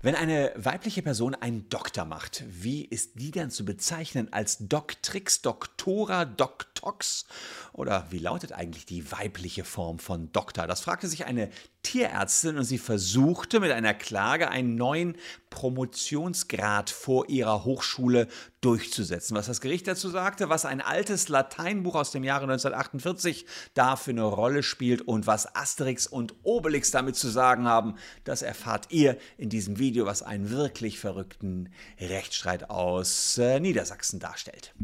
Wenn eine weibliche Person einen Doktor macht, wie ist die dann zu bezeichnen als Doctrix, Doktora, Doktox? Oder wie lautet eigentlich die weibliche Form von Doktor? Das fragte sich eine Tierärztin und sie versuchte mit einer Klage einen neuen Promotionsgrad vor ihrer Hochschule durchzusetzen. Was das Gericht dazu sagte, was ein altes Lateinbuch aus dem Jahre 1948 da für eine Rolle spielt und was Asterix und Obelix damit zu sagen haben, das erfahrt ihr in diesem Video, was einen wirklich verrückten Rechtsstreit aus äh, Niedersachsen darstellt.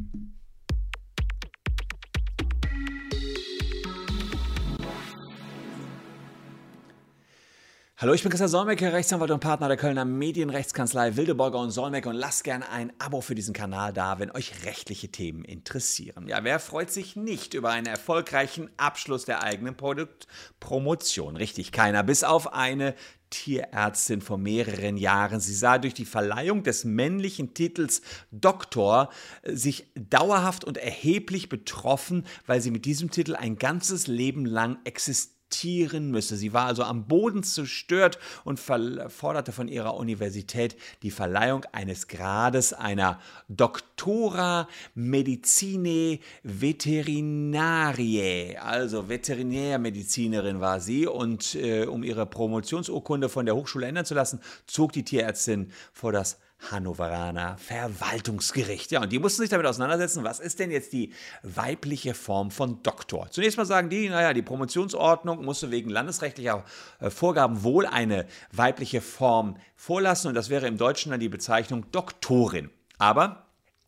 Hallo, ich bin Christian Solmecke, Rechtsanwalt und Partner der Kölner Medienrechtskanzlei Wildeborger und Solmecke und lasst gerne ein Abo für diesen Kanal da, wenn euch rechtliche Themen interessieren. Ja, wer freut sich nicht über einen erfolgreichen Abschluss der eigenen Produktpromotion? Richtig, keiner, bis auf eine Tierärztin vor mehreren Jahren. Sie sah durch die Verleihung des männlichen Titels Doktor äh, sich dauerhaft und erheblich betroffen, weil sie mit diesem Titel ein ganzes Leben lang existiert akzeptieren müsse. Sie war also am Boden zerstört und forderte von ihrer Universität die Verleihung eines Grades einer Doctora Medicinae Veterinariae, also Veterinärmedizinerin war sie und äh, um ihre Promotionsurkunde von der Hochschule ändern zu lassen, zog die Tierärztin vor das Hannoveraner Verwaltungsgericht. Ja, und die mussten sich damit auseinandersetzen, was ist denn jetzt die weibliche Form von Doktor? Zunächst mal sagen die, naja, die Promotionsordnung musste wegen landesrechtlicher äh, Vorgaben wohl eine weibliche Form vorlassen und das wäre im Deutschen dann die Bezeichnung Doktorin. Aber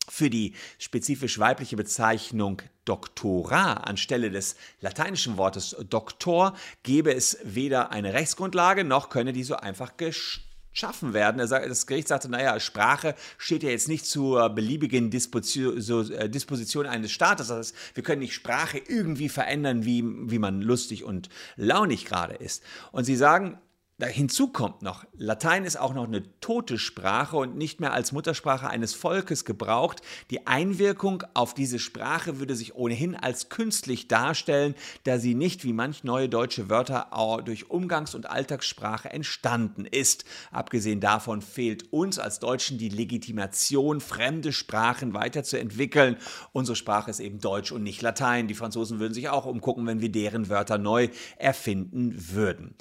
für die spezifisch weibliche Bezeichnung Doktora anstelle des lateinischen Wortes Doktor gäbe es weder eine Rechtsgrundlage noch könne die so einfach gestalten schaffen werden. Das Gericht sagte, naja, Sprache steht ja jetzt nicht zur beliebigen äh, Disposition eines Staates. Das heißt, wir können nicht Sprache irgendwie verändern, wie, wie man lustig und launig gerade ist. Und sie sagen, Hinzu kommt noch, Latein ist auch noch eine tote Sprache und nicht mehr als Muttersprache eines Volkes gebraucht. Die Einwirkung auf diese Sprache würde sich ohnehin als künstlich darstellen, da sie nicht wie manch neue deutsche Wörter durch Umgangs- und Alltagssprache entstanden ist. Abgesehen davon fehlt uns als Deutschen die Legitimation, fremde Sprachen weiterzuentwickeln. Unsere Sprache ist eben Deutsch und nicht Latein. Die Franzosen würden sich auch umgucken, wenn wir deren Wörter neu erfinden würden.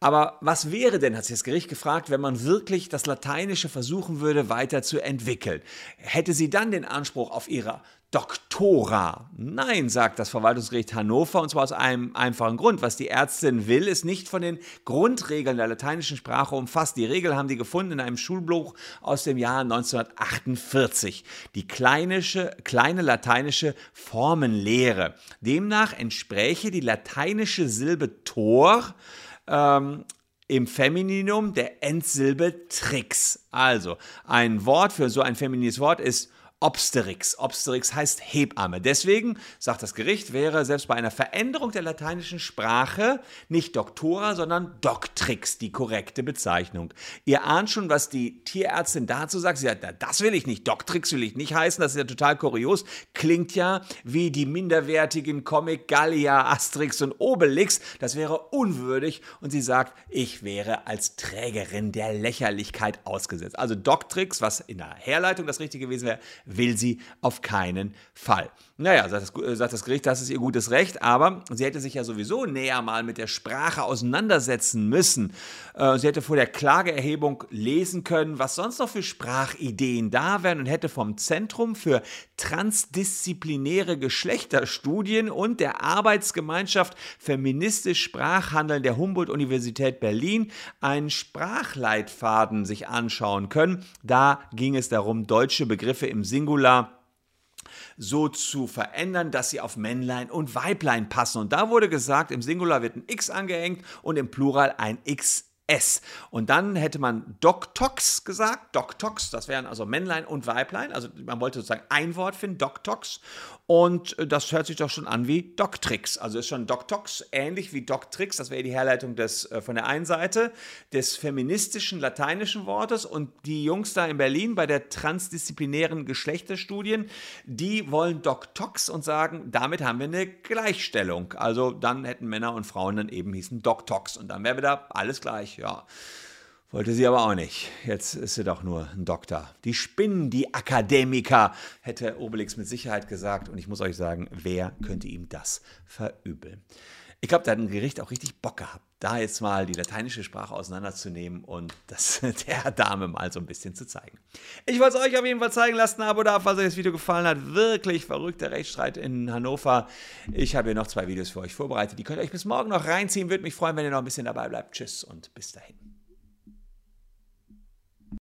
Aber was wäre denn, hat sich das Gericht gefragt, wenn man wirklich das Lateinische versuchen würde weiterzuentwickeln? Hätte sie dann den Anspruch auf ihre Doktora? Nein, sagt das Verwaltungsgericht Hannover, und zwar aus einem einfachen Grund. Was die Ärztin will, ist nicht von den Grundregeln der lateinischen Sprache umfasst. Die Regeln haben die gefunden in einem Schulbuch aus dem Jahr 1948. Die kleinische, kleine lateinische Formenlehre. Demnach entspräche die lateinische Silbe Tor ähm, im Femininum der Endsilbe Trix. Also ein Wort für so ein feminines Wort ist Obsterix. Obsterix heißt Hebamme. Deswegen, sagt das Gericht, wäre selbst bei einer Veränderung der lateinischen Sprache nicht Doktora, sondern Doctrix die korrekte Bezeichnung. Ihr ahnt schon, was die Tierärztin dazu sagt. Sie sagt, das will ich nicht, Doctrix will ich nicht heißen, das ist ja total kurios. Klingt ja wie die minderwertigen Comic Gallia, Asterix und Obelix. Das wäre unwürdig. Und sie sagt, ich wäre als Trägerin der Lächerlichkeit ausgesetzt. Also Doctrix, was in der Herleitung das Richtige gewesen wäre, will sie auf keinen Fall. Naja, sagt das, äh, sagt das Gericht, das ist ihr gutes Recht, aber sie hätte sich ja sowieso näher mal mit der Sprache auseinandersetzen müssen. Äh, sie hätte vor der Klageerhebung lesen können, was sonst noch für Sprachideen da wären und hätte vom Zentrum für transdisziplinäre Geschlechterstudien und der Arbeitsgemeinschaft Feministisch Sprachhandeln der Humboldt-Universität Berlin einen Sprachleitfaden sich anschauen können. Da ging es darum, deutsche Begriffe im Singular so zu verändern, dass sie auf Männlein und Weiblein passen. Und da wurde gesagt, im Singular wird ein X angehängt und im Plural ein X S. Und dann hätte man Doktox gesagt. Doktox, das wären also Männlein und Weiblein. Also man wollte sozusagen ein Wort finden, Doktox. Und das hört sich doch schon an wie Doctrix. Also ist schon Doktox ähnlich wie Doctrix. Das wäre die Herleitung des, äh, von der einen Seite des feministischen lateinischen Wortes. Und die Jungs da in Berlin bei der transdisziplinären Geschlechterstudien, die wollen Doktox und sagen, damit haben wir eine Gleichstellung. Also dann hätten Männer und Frauen dann eben hießen Doktox. Und dann wäre wieder alles gleich ja. Wollte sie aber auch nicht. Jetzt ist sie doch nur ein Doktor. Die spinnen, die Akademiker, hätte Obelix mit Sicherheit gesagt. Und ich muss euch sagen, wer könnte ihm das verübeln? Ich glaube, da hat ein Gericht auch richtig Bock gehabt, da jetzt mal die lateinische Sprache auseinanderzunehmen und das der Dame mal so ein bisschen zu zeigen. Ich wollte es euch auf jeden Fall zeigen lassen. Abo da, falls euch das Video gefallen hat. Wirklich verrückter Rechtsstreit in Hannover. Ich habe hier noch zwei Videos für euch vorbereitet. Die könnt ihr euch bis morgen noch reinziehen. Würde mich freuen, wenn ihr noch ein bisschen dabei bleibt. Tschüss und bis dahin.